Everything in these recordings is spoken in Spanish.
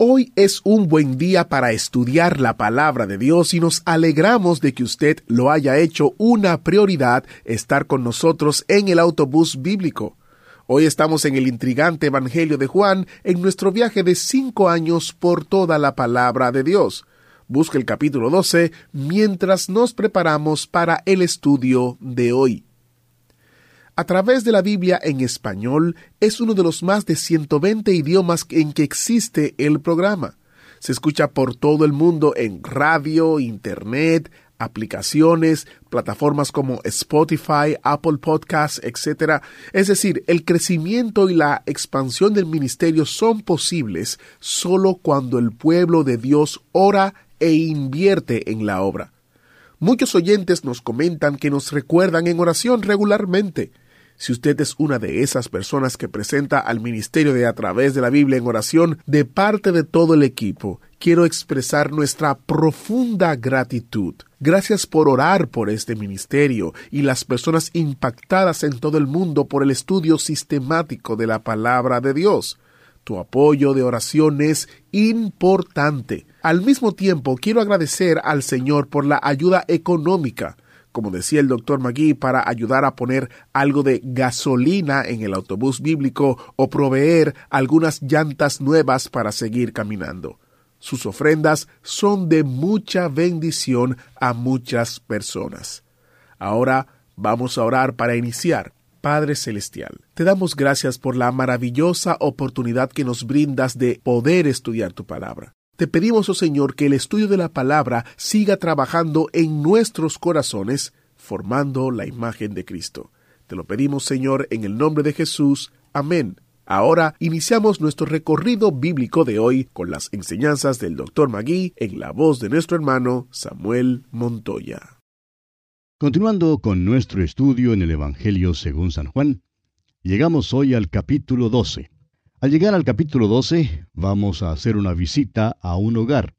Hoy es un buen día para estudiar la palabra de Dios y nos alegramos de que usted lo haya hecho una prioridad estar con nosotros en el autobús bíblico. Hoy estamos en el intrigante Evangelio de Juan en nuestro viaje de cinco años por toda la palabra de Dios. Busca el capítulo 12 mientras nos preparamos para el estudio de hoy. A través de la Biblia en español es uno de los más de 120 idiomas en que existe el programa. Se escucha por todo el mundo en radio, internet, aplicaciones, plataformas como Spotify, Apple Podcasts, etc. Es decir, el crecimiento y la expansión del ministerio son posibles solo cuando el pueblo de Dios ora e invierte en la obra. Muchos oyentes nos comentan que nos recuerdan en oración regularmente. Si usted es una de esas personas que presenta al ministerio de a través de la Biblia en oración de parte de todo el equipo, quiero expresar nuestra profunda gratitud. Gracias por orar por este ministerio y las personas impactadas en todo el mundo por el estudio sistemático de la palabra de Dios. Tu apoyo de oración es importante. Al mismo tiempo, quiero agradecer al Señor por la ayuda económica como decía el doctor Magui, para ayudar a poner algo de gasolina en el autobús bíblico o proveer algunas llantas nuevas para seguir caminando. Sus ofrendas son de mucha bendición a muchas personas. Ahora vamos a orar para iniciar. Padre Celestial, te damos gracias por la maravillosa oportunidad que nos brindas de poder estudiar tu palabra. Te pedimos, oh Señor, que el estudio de la palabra siga trabajando en nuestros corazones, formando la imagen de Cristo. Te lo pedimos, Señor, en el nombre de Jesús. Amén. Ahora iniciamos nuestro recorrido bíblico de hoy con las enseñanzas del Dr. Magui en la voz de nuestro hermano Samuel Montoya. Continuando con nuestro estudio en el Evangelio según San Juan, llegamos hoy al capítulo 12. Al llegar al capítulo 12, vamos a hacer una visita a un hogar.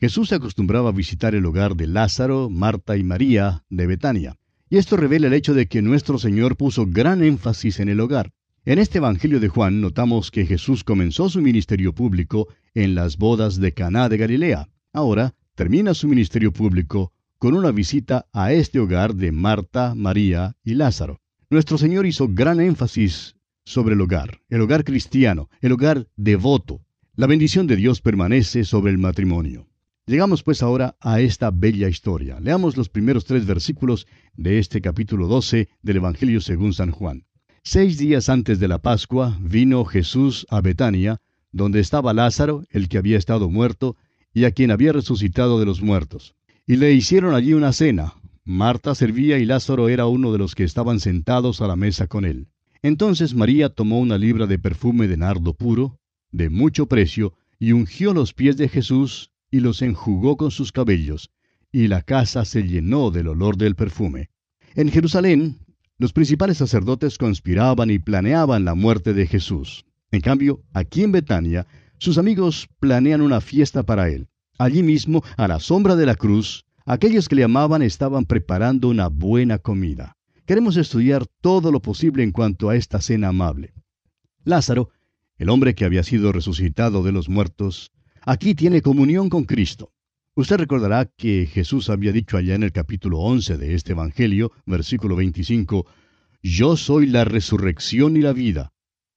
Jesús se acostumbraba a visitar el hogar de Lázaro, Marta y María de Betania. Y esto revela el hecho de que nuestro Señor puso gran énfasis en el hogar. En este Evangelio de Juan notamos que Jesús comenzó su ministerio público en las bodas de Caná de Galilea. Ahora termina su ministerio público con una visita a este hogar de Marta, María y Lázaro. Nuestro Señor hizo gran énfasis sobre el hogar, el hogar cristiano, el hogar devoto. La bendición de Dios permanece sobre el matrimonio. Llegamos pues ahora a esta bella historia. Leamos los primeros tres versículos de este capítulo 12 del Evangelio según San Juan. Seis días antes de la Pascua vino Jesús a Betania, donde estaba Lázaro, el que había estado muerto, y a quien había resucitado de los muertos. Y le hicieron allí una cena. Marta servía y Lázaro era uno de los que estaban sentados a la mesa con él. Entonces María tomó una libra de perfume de nardo puro, de mucho precio, y ungió los pies de Jesús y los enjugó con sus cabellos, y la casa se llenó del olor del perfume. En Jerusalén, los principales sacerdotes conspiraban y planeaban la muerte de Jesús. En cambio, aquí en Betania, sus amigos planean una fiesta para él. Allí mismo, a la sombra de la cruz, aquellos que le amaban estaban preparando una buena comida. Queremos estudiar todo lo posible en cuanto a esta cena amable. Lázaro, el hombre que había sido resucitado de los muertos, aquí tiene comunión con Cristo. Usted recordará que Jesús había dicho allá en el capítulo 11 de este Evangelio, versículo 25, Yo soy la resurrección y la vida.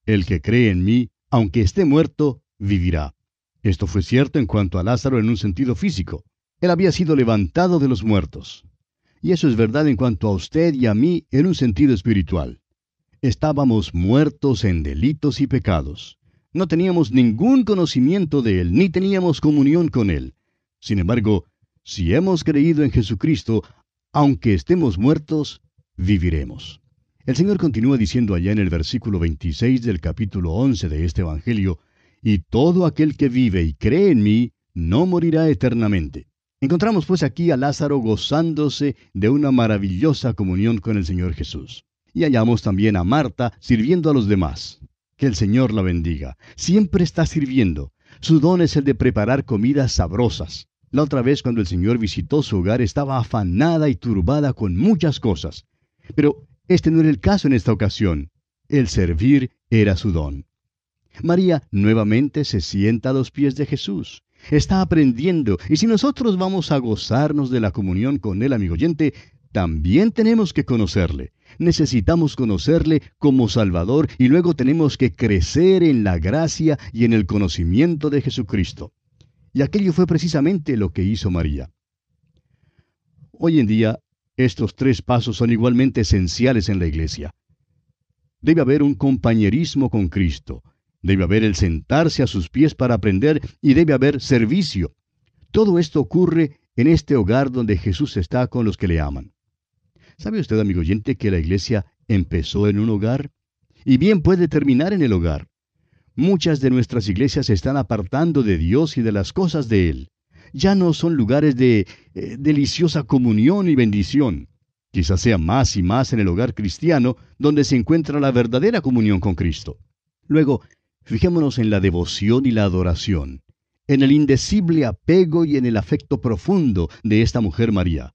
El que cree en mí, aunque esté muerto, vivirá. Esto fue cierto en cuanto a Lázaro en un sentido físico. Él había sido levantado de los muertos. Y eso es verdad en cuanto a usted y a mí en un sentido espiritual. Estábamos muertos en delitos y pecados. No teníamos ningún conocimiento de Él, ni teníamos comunión con Él. Sin embargo, si hemos creído en Jesucristo, aunque estemos muertos, viviremos. El Señor continúa diciendo allá en el versículo 26 del capítulo 11 de este Evangelio, y todo aquel que vive y cree en mí no morirá eternamente. Encontramos pues aquí a Lázaro gozándose de una maravillosa comunión con el Señor Jesús. Y hallamos también a Marta sirviendo a los demás. Que el Señor la bendiga. Siempre está sirviendo. Su don es el de preparar comidas sabrosas. La otra vez cuando el Señor visitó su hogar estaba afanada y turbada con muchas cosas. Pero este no era el caso en esta ocasión. El servir era su don. María nuevamente se sienta a los pies de Jesús. Está aprendiendo y si nosotros vamos a gozarnos de la comunión con Él, amigo oyente, también tenemos que conocerle. Necesitamos conocerle como Salvador y luego tenemos que crecer en la gracia y en el conocimiento de Jesucristo. Y aquello fue precisamente lo que hizo María. Hoy en día, estos tres pasos son igualmente esenciales en la iglesia. Debe haber un compañerismo con Cristo, debe haber el sentarse a sus pies para aprender y debe haber servicio. Todo esto ocurre en este hogar donde Jesús está con los que le aman. ¿Sabe usted, amigo oyente, que la iglesia empezó en un hogar? Y bien puede terminar en el hogar. Muchas de nuestras iglesias se están apartando de Dios y de las cosas de Él. Ya no son lugares de eh, deliciosa comunión y bendición. Quizás sea más y más en el hogar cristiano donde se encuentra la verdadera comunión con Cristo. Luego, fijémonos en la devoción y la adoración, en el indecible apego y en el afecto profundo de esta mujer María.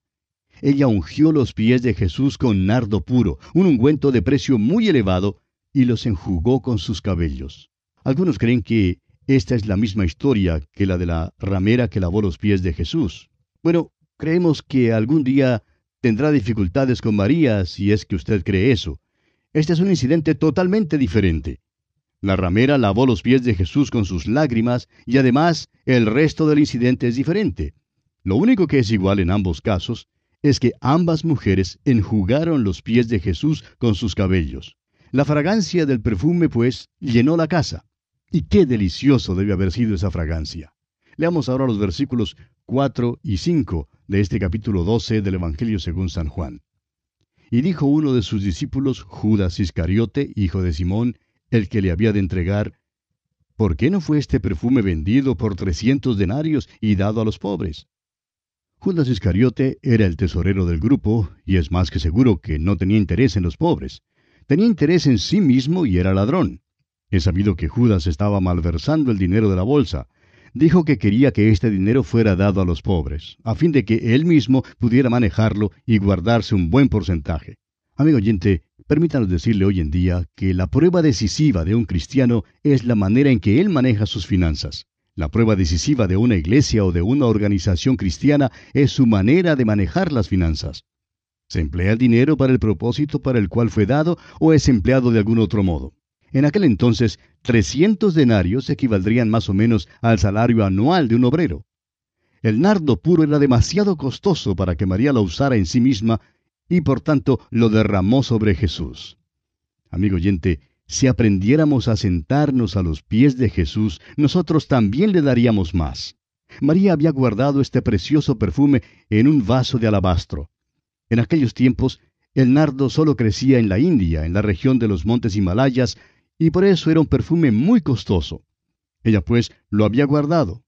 Ella ungió los pies de Jesús con nardo puro, un ungüento de precio muy elevado, y los enjugó con sus cabellos. Algunos creen que esta es la misma historia que la de la ramera que lavó los pies de Jesús. Bueno, creemos que algún día tendrá dificultades con María si es que usted cree eso. Este es un incidente totalmente diferente. La ramera lavó los pies de Jesús con sus lágrimas y además el resto del incidente es diferente. Lo único que es igual en ambos casos es que ambas mujeres enjugaron los pies de Jesús con sus cabellos. La fragancia del perfume, pues, llenó la casa. Y qué delicioso debe haber sido esa fragancia. Leamos ahora los versículos 4 y 5 de este capítulo 12 del Evangelio según San Juan. Y dijo uno de sus discípulos, Judas Iscariote, hijo de Simón, el que le había de entregar, ¿por qué no fue este perfume vendido por trescientos denarios y dado a los pobres? Judas Iscariote era el tesorero del grupo, y es más que seguro que no tenía interés en los pobres. Tenía interés en sí mismo y era ladrón. He sabido que Judas estaba malversando el dinero de la bolsa. Dijo que quería que este dinero fuera dado a los pobres, a fin de que él mismo pudiera manejarlo y guardarse un buen porcentaje. Amigo oyente, permítanos decirle hoy en día que la prueba decisiva de un cristiano es la manera en que él maneja sus finanzas. La prueba decisiva de una iglesia o de una organización cristiana es su manera de manejar las finanzas. ¿Se emplea el dinero para el propósito para el cual fue dado o es empleado de algún otro modo? En aquel entonces, 300 denarios equivaldrían más o menos al salario anual de un obrero. El nardo puro era demasiado costoso para que María lo usara en sí misma y por tanto lo derramó sobre Jesús. Amigo oyente, si aprendiéramos a sentarnos a los pies de Jesús, nosotros también le daríamos más. María había guardado este precioso perfume en un vaso de alabastro. En aquellos tiempos, el nardo solo crecía en la India, en la región de los montes Himalayas, y por eso era un perfume muy costoso. Ella pues lo había guardado.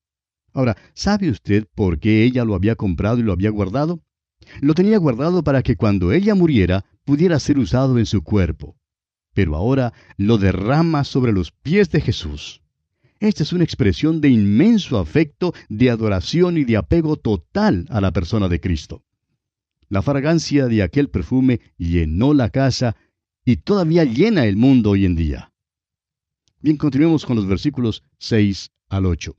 Ahora, ¿sabe usted por qué ella lo había comprado y lo había guardado? Lo tenía guardado para que cuando ella muriera pudiera ser usado en su cuerpo. Pero ahora lo derrama sobre los pies de Jesús. Esta es una expresión de inmenso afecto, de adoración y de apego total a la persona de Cristo. La fragancia de aquel perfume llenó la casa y todavía llena el mundo hoy en día. Bien, continuemos con los versículos 6 al 8.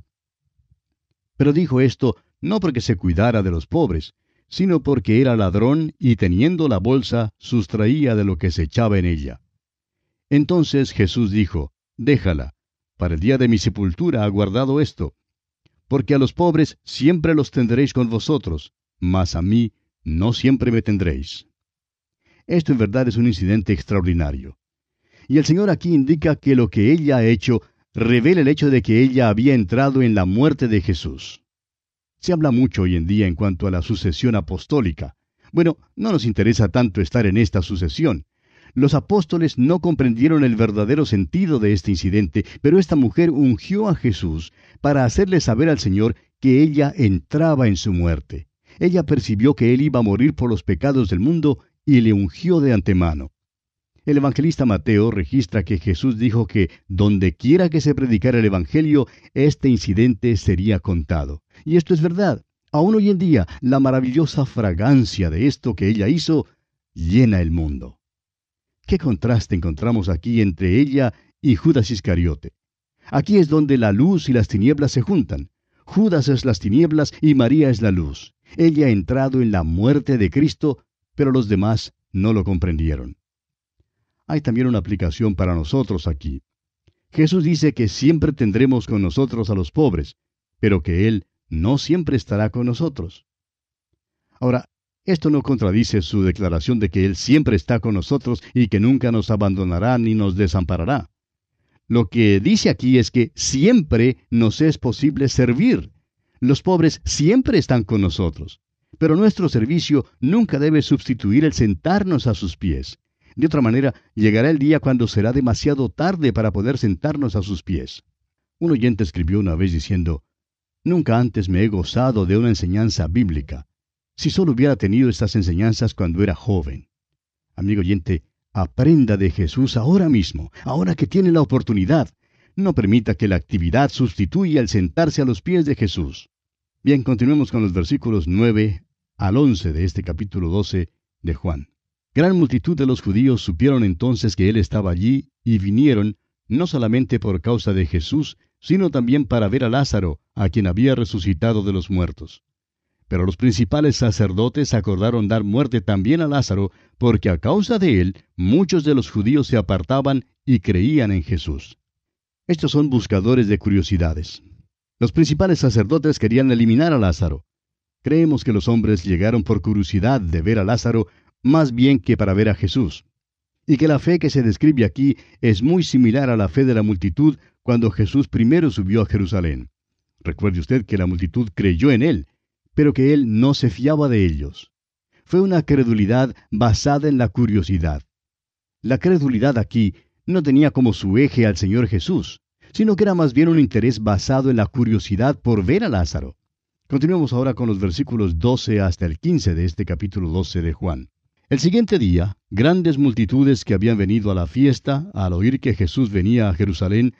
Pero dijo esto no porque se cuidara de los pobres, sino porque era ladrón y teniendo la bolsa sustraía de lo que se echaba en ella. Entonces Jesús dijo, Déjala, para el día de mi sepultura ha guardado esto, porque a los pobres siempre los tendréis con vosotros, mas a mí no siempre me tendréis. Esto en verdad es un incidente extraordinario. Y el Señor aquí indica que lo que ella ha hecho revela el hecho de que ella había entrado en la muerte de Jesús. Se habla mucho hoy en día en cuanto a la sucesión apostólica. Bueno, no nos interesa tanto estar en esta sucesión. Los apóstoles no comprendieron el verdadero sentido de este incidente, pero esta mujer ungió a Jesús para hacerle saber al Señor que ella entraba en su muerte. Ella percibió que él iba a morir por los pecados del mundo y le ungió de antemano. El evangelista Mateo registra que Jesús dijo que donde quiera que se predicara el Evangelio, este incidente sería contado. Y esto es verdad. Aún hoy en día, la maravillosa fragancia de esto que ella hizo llena el mundo. ¿Qué contraste encontramos aquí entre ella y Judas Iscariote? Aquí es donde la luz y las tinieblas se juntan. Judas es las tinieblas y María es la luz. Ella ha entrado en la muerte de Cristo, pero los demás no lo comprendieron. Hay también una aplicación para nosotros aquí. Jesús dice que siempre tendremos con nosotros a los pobres, pero que Él no siempre estará con nosotros. Ahora, esto no contradice su declaración de que Él siempre está con nosotros y que nunca nos abandonará ni nos desamparará. Lo que dice aquí es que siempre nos es posible servir. Los pobres siempre están con nosotros, pero nuestro servicio nunca debe sustituir el sentarnos a sus pies. De otra manera, llegará el día cuando será demasiado tarde para poder sentarnos a sus pies. Un oyente escribió una vez diciendo, Nunca antes me he gozado de una enseñanza bíblica. Si solo hubiera tenido estas enseñanzas cuando era joven. Amigo oyente, aprenda de Jesús ahora mismo, ahora que tiene la oportunidad. No permita que la actividad sustituya el sentarse a los pies de Jesús. Bien, continuemos con los versículos 9 al 11 de este capítulo 12 de Juan. Gran multitud de los judíos supieron entonces que él estaba allí y vinieron, no solamente por causa de Jesús, sino también para ver a Lázaro, a quien había resucitado de los muertos. Pero los principales sacerdotes acordaron dar muerte también a Lázaro, porque a causa de él muchos de los judíos se apartaban y creían en Jesús. Estos son buscadores de curiosidades. Los principales sacerdotes querían eliminar a Lázaro. Creemos que los hombres llegaron por curiosidad de ver a Lázaro más bien que para ver a Jesús. Y que la fe que se describe aquí es muy similar a la fe de la multitud cuando Jesús primero subió a Jerusalén. Recuerde usted que la multitud creyó en él, pero que él no se fiaba de ellos. Fue una credulidad basada en la curiosidad. La credulidad aquí no tenía como su eje al Señor Jesús, sino que era más bien un interés basado en la curiosidad por ver a Lázaro. Continuemos ahora con los versículos 12 hasta el 15 de este capítulo 12 de Juan. El siguiente día, grandes multitudes que habían venido a la fiesta, al oír que Jesús venía a Jerusalén,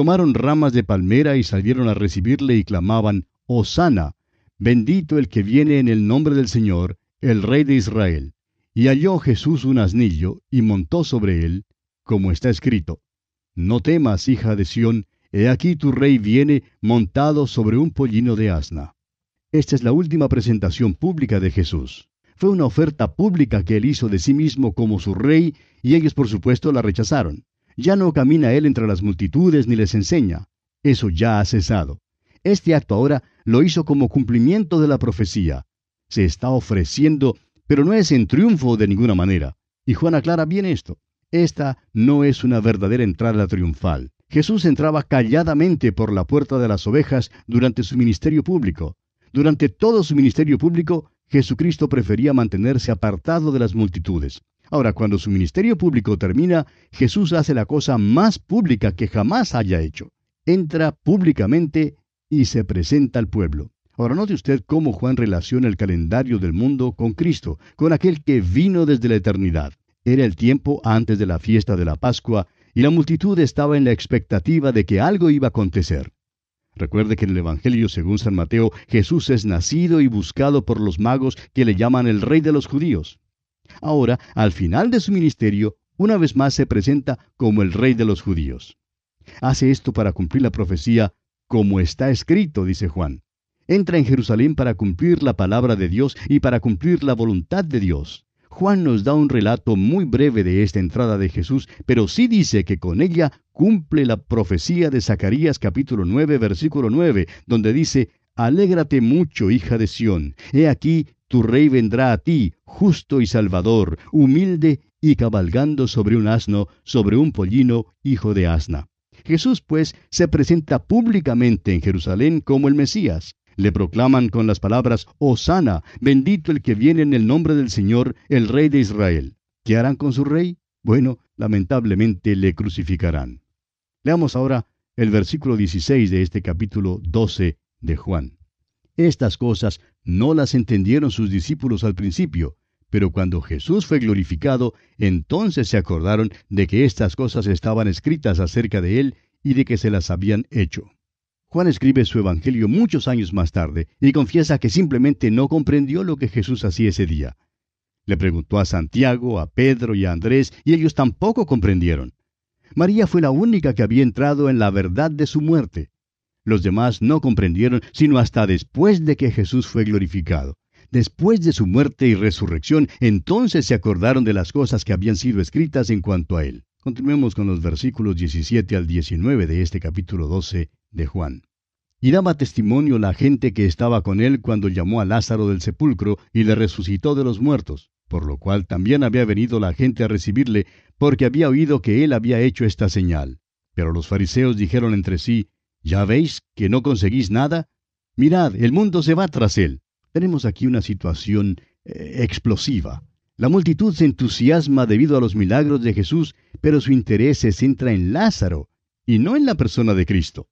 tomaron ramas de palmera y salieron a recibirle y clamaban, Hosana, bendito el que viene en el nombre del Señor, el Rey de Israel. Y halló Jesús un asnillo, y montó sobre él, como está escrito, No temas, hija de Sión, he aquí tu rey viene montado sobre un pollino de asna. Esta es la última presentación pública de Jesús. Fue una oferta pública que él hizo de sí mismo como su rey, y ellos por supuesto la rechazaron. Ya no camina él entre las multitudes ni les enseña. Eso ya ha cesado. Este acto ahora lo hizo como cumplimiento de la profecía. Se está ofreciendo, pero no es en triunfo de ninguna manera. Y Juan aclara bien esto. Esta no es una verdadera entrada triunfal. Jesús entraba calladamente por la puerta de las ovejas durante su ministerio público. Durante todo su ministerio público, Jesucristo prefería mantenerse apartado de las multitudes. Ahora, cuando su ministerio público termina, Jesús hace la cosa más pública que jamás haya hecho. Entra públicamente y se presenta al pueblo. Ahora note usted cómo Juan relaciona el calendario del mundo con Cristo, con aquel que vino desde la eternidad. Era el tiempo antes de la fiesta de la Pascua, y la multitud estaba en la expectativa de que algo iba a acontecer. Recuerde que en el Evangelio según San Mateo Jesús es nacido y buscado por los magos que le llaman el rey de los judíos. Ahora, al final de su ministerio, una vez más se presenta como el rey de los judíos. Hace esto para cumplir la profecía, como está escrito, dice Juan. Entra en Jerusalén para cumplir la palabra de Dios y para cumplir la voluntad de Dios. Juan nos da un relato muy breve de esta entrada de Jesús, pero sí dice que con ella cumple la profecía de Zacarías capítulo 9 versículo 9, donde dice, Alégrate mucho, hija de Sión, he aquí tu rey vendrá a ti, justo y salvador, humilde y cabalgando sobre un asno, sobre un pollino, hijo de asna. Jesús, pues, se presenta públicamente en Jerusalén como el Mesías. Le proclaman con las palabras, Osana, bendito el que viene en el nombre del Señor, el Rey de Israel. ¿Qué harán con su rey? Bueno, lamentablemente le crucificarán. Leamos ahora el versículo 16 de este capítulo 12 de Juan. Estas cosas no las entendieron sus discípulos al principio, pero cuando Jesús fue glorificado, entonces se acordaron de que estas cosas estaban escritas acerca de él y de que se las habían hecho. Juan escribe su Evangelio muchos años más tarde y confiesa que simplemente no comprendió lo que Jesús hacía ese día. Le preguntó a Santiago, a Pedro y a Andrés y ellos tampoco comprendieron. María fue la única que había entrado en la verdad de su muerte. Los demás no comprendieron sino hasta después de que Jesús fue glorificado. Después de su muerte y resurrección, entonces se acordaron de las cosas que habían sido escritas en cuanto a él. Continuemos con los versículos 17 al 19 de este capítulo 12 de Juan. Y daba testimonio la gente que estaba con él cuando llamó a Lázaro del sepulcro y le resucitó de los muertos, por lo cual también había venido la gente a recibirle, porque había oído que él había hecho esta señal. Pero los fariseos dijeron entre sí, ¿Ya veis que no conseguís nada? Mirad, el mundo se va tras él. Tenemos aquí una situación eh, explosiva. La multitud se entusiasma debido a los milagros de Jesús, pero su interés se centra en Lázaro y no en la persona de Cristo.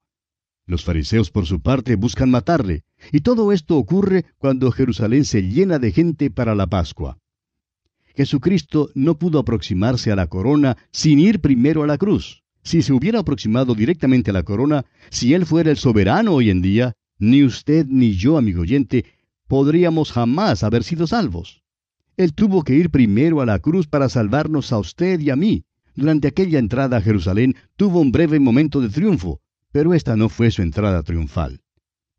Los fariseos, por su parte, buscan matarle, y todo esto ocurre cuando Jerusalén se llena de gente para la Pascua. Jesucristo no pudo aproximarse a la corona sin ir primero a la cruz. Si se hubiera aproximado directamente a la corona, si Él fuera el soberano hoy en día, ni usted ni yo, amigo oyente, podríamos jamás haber sido salvos. Él tuvo que ir primero a la cruz para salvarnos a usted y a mí. Durante aquella entrada a Jerusalén tuvo un breve momento de triunfo, pero esta no fue su entrada triunfal.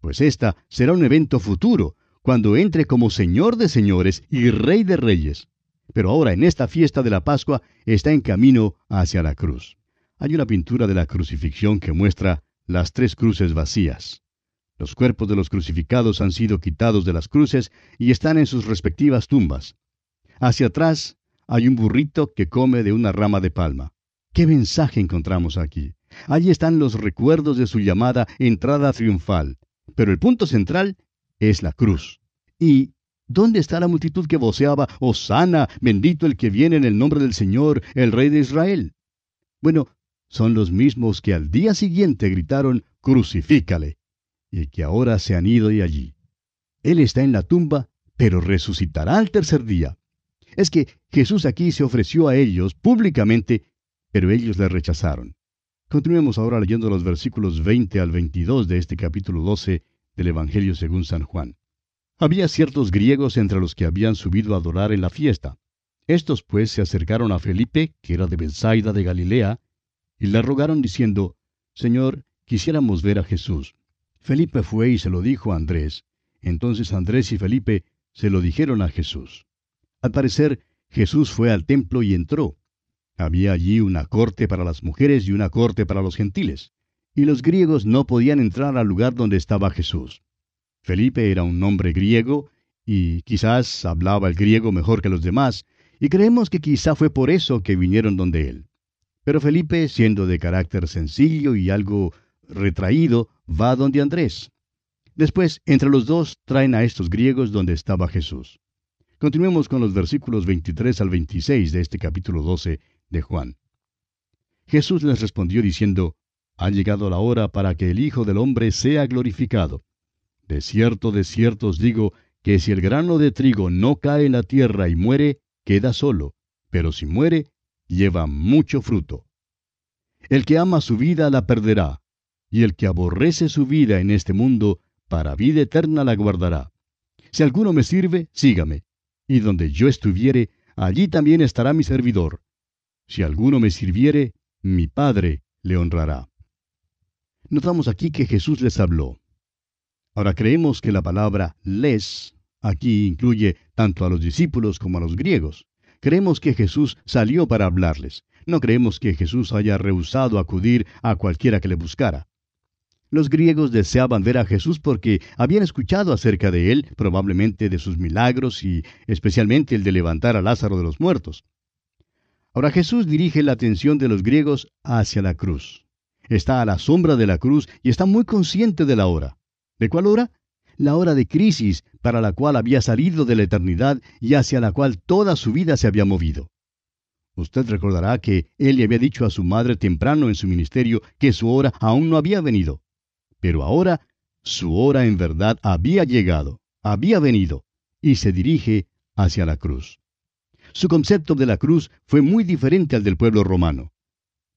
Pues esta será un evento futuro, cuando entre como Señor de señores y Rey de reyes. Pero ahora en esta fiesta de la Pascua está en camino hacia la cruz. Hay una pintura de la crucifixión que muestra las tres cruces vacías. Los cuerpos de los crucificados han sido quitados de las cruces y están en sus respectivas tumbas. Hacia atrás hay un burrito que come de una rama de palma. ¿Qué mensaje encontramos aquí? Allí están los recuerdos de su llamada entrada triunfal. Pero el punto central es la cruz. ¿Y dónde está la multitud que voceaba, Osana, bendito el que viene en el nombre del Señor, el Rey de Israel? Bueno, son los mismos que al día siguiente gritaron, crucifícale y que ahora se han ido de allí. Él está en la tumba, pero resucitará al tercer día. Es que Jesús aquí se ofreció a ellos públicamente, pero ellos le rechazaron. Continuemos ahora leyendo los versículos 20 al 22 de este capítulo 12 del Evangelio según San Juan. Había ciertos griegos entre los que habían subido a adorar en la fiesta. Estos pues se acercaron a Felipe, que era de Bethsaida de Galilea, y le rogaron diciendo, Señor, quisiéramos ver a Jesús. Felipe fue y se lo dijo a Andrés. Entonces Andrés y Felipe se lo dijeron a Jesús. Al parecer, Jesús fue al templo y entró. Había allí una corte para las mujeres y una corte para los gentiles. Y los griegos no podían entrar al lugar donde estaba Jesús. Felipe era un hombre griego y quizás hablaba el griego mejor que los demás, y creemos que quizá fue por eso que vinieron donde él. Pero Felipe, siendo de carácter sencillo y algo retraído, va donde Andrés. Después, entre los dos, traen a estos griegos donde estaba Jesús. Continuemos con los versículos 23 al 26 de este capítulo 12 de Juan. Jesús les respondió diciendo, Ha llegado la hora para que el Hijo del Hombre sea glorificado. De cierto, de cierto os digo, que si el grano de trigo no cae en la tierra y muere, queda solo, pero si muere, lleva mucho fruto. El que ama su vida la perderá, y el que aborrece su vida en este mundo, para vida eterna la guardará. Si alguno me sirve, sígame, y donde yo estuviere, allí también estará mi servidor. Si alguno me sirviere, mi Padre le honrará. Notamos aquí que Jesús les habló. Ahora creemos que la palabra les aquí incluye tanto a los discípulos como a los griegos. Creemos que Jesús salió para hablarles. No creemos que Jesús haya rehusado acudir a cualquiera que le buscara. Los griegos deseaban ver a Jesús porque habían escuchado acerca de él, probablemente de sus milagros y especialmente el de levantar a Lázaro de los muertos. Ahora Jesús dirige la atención de los griegos hacia la cruz. Está a la sombra de la cruz y está muy consciente de la hora. ¿De cuál hora? La hora de crisis para la cual había salido de la eternidad y hacia la cual toda su vida se había movido. Usted recordará que él le había dicho a su madre temprano en su ministerio que su hora aún no había venido. Pero ahora su hora en verdad había llegado, había venido, y se dirige hacia la cruz. Su concepto de la cruz fue muy diferente al del pueblo romano.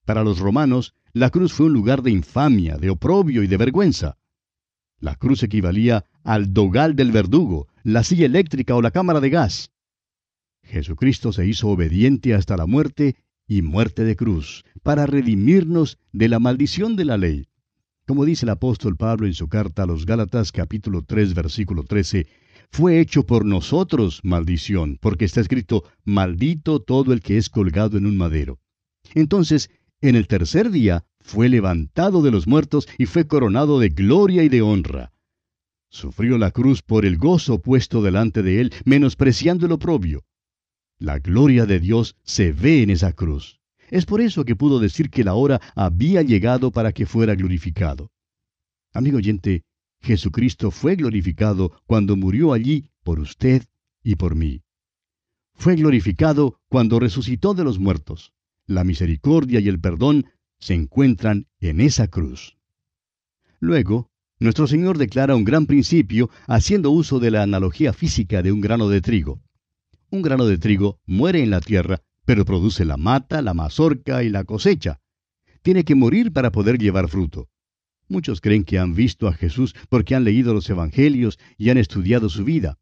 Para los romanos, la cruz fue un lugar de infamia, de oprobio y de vergüenza. La cruz equivalía al dogal del verdugo, la silla eléctrica o la cámara de gas. Jesucristo se hizo obediente hasta la muerte y muerte de cruz, para redimirnos de la maldición de la ley. Como dice el apóstol Pablo en su carta a los Gálatas capítulo 3 versículo 13, fue hecho por nosotros maldición, porque está escrito, maldito todo el que es colgado en un madero. Entonces, en el tercer día, fue levantado de los muertos y fue coronado de gloria y de honra. Sufrió la cruz por el gozo puesto delante de él, menospreciando el oprobio. La gloria de Dios se ve en esa cruz. Es por eso que pudo decir que la hora había llegado para que fuera glorificado. Amigo oyente, Jesucristo fue glorificado cuando murió allí por usted y por mí. Fue glorificado cuando resucitó de los muertos. La misericordia y el perdón se encuentran en esa cruz. Luego, nuestro Señor declara un gran principio haciendo uso de la analogía física de un grano de trigo. Un grano de trigo muere en la tierra, pero produce la mata, la mazorca y la cosecha. Tiene que morir para poder llevar fruto. Muchos creen que han visto a Jesús porque han leído los Evangelios y han estudiado su vida,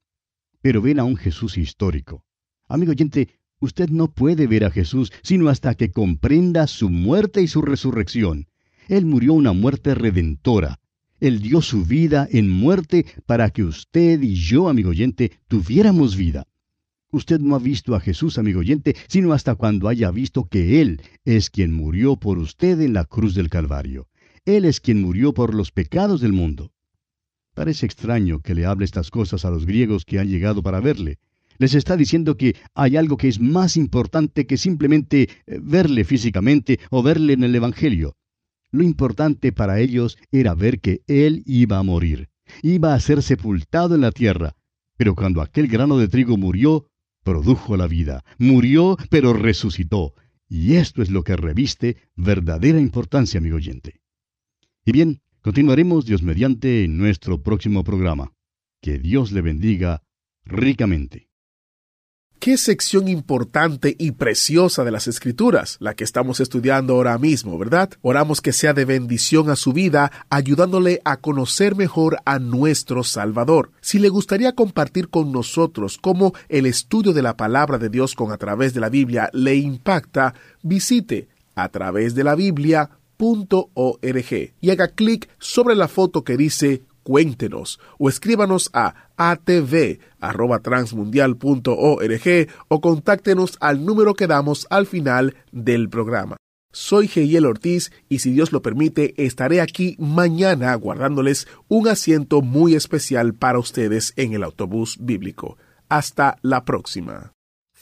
pero ven a un Jesús histórico. Amigo oyente, usted no puede ver a Jesús sino hasta que comprenda su muerte y su resurrección. Él murió una muerte redentora. Él dio su vida en muerte para que usted y yo, amigo oyente, tuviéramos vida. Usted no ha visto a Jesús, amigo oyente, sino hasta cuando haya visto que Él es quien murió por usted en la cruz del Calvario. Él es quien murió por los pecados del mundo. Parece extraño que le hable estas cosas a los griegos que han llegado para verle. Les está diciendo que hay algo que es más importante que simplemente eh, verle físicamente o verle en el Evangelio. Lo importante para ellos era ver que Él iba a morir, iba a ser sepultado en la tierra. Pero cuando aquel grano de trigo murió, produjo la vida, murió pero resucitó. Y esto es lo que reviste verdadera importancia, amigo oyente. Y bien, continuaremos Dios mediante en nuestro próximo programa. Que Dios le bendiga ricamente. Qué sección importante y preciosa de las Escrituras, la que estamos estudiando ahora mismo, ¿verdad? Oramos que sea de bendición a su vida, ayudándole a conocer mejor a nuestro Salvador. Si le gustaría compartir con nosotros cómo el estudio de la palabra de Dios con a través de la Biblia le impacta, visite a través de la Biblia.org y haga clic sobre la foto que dice cuéntenos o escríbanos a atv.transmundial.org o contáctenos al número que damos al final del programa. Soy Geyel Ortiz y si Dios lo permite estaré aquí mañana guardándoles un asiento muy especial para ustedes en el autobús bíblico. Hasta la próxima.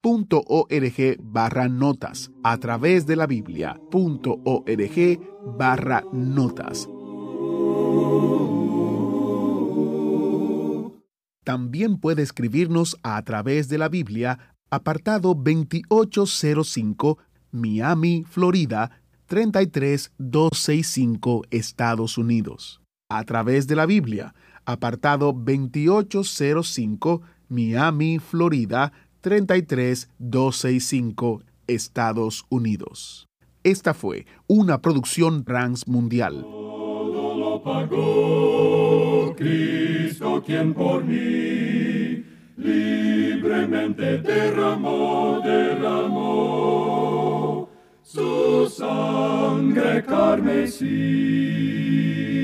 .org barra notas a través de la Biblia .org barra notas. También puede escribirnos a través de la Biblia apartado 2805 Miami, Florida 33265 Estados Unidos. A través de la Biblia apartado 2805 Miami, Florida 33265 Estados Unidos. Esta fue una producción Mundial. Todo lo pagó Cristo quien por mí libremente derramó, derramó su sangre carmesí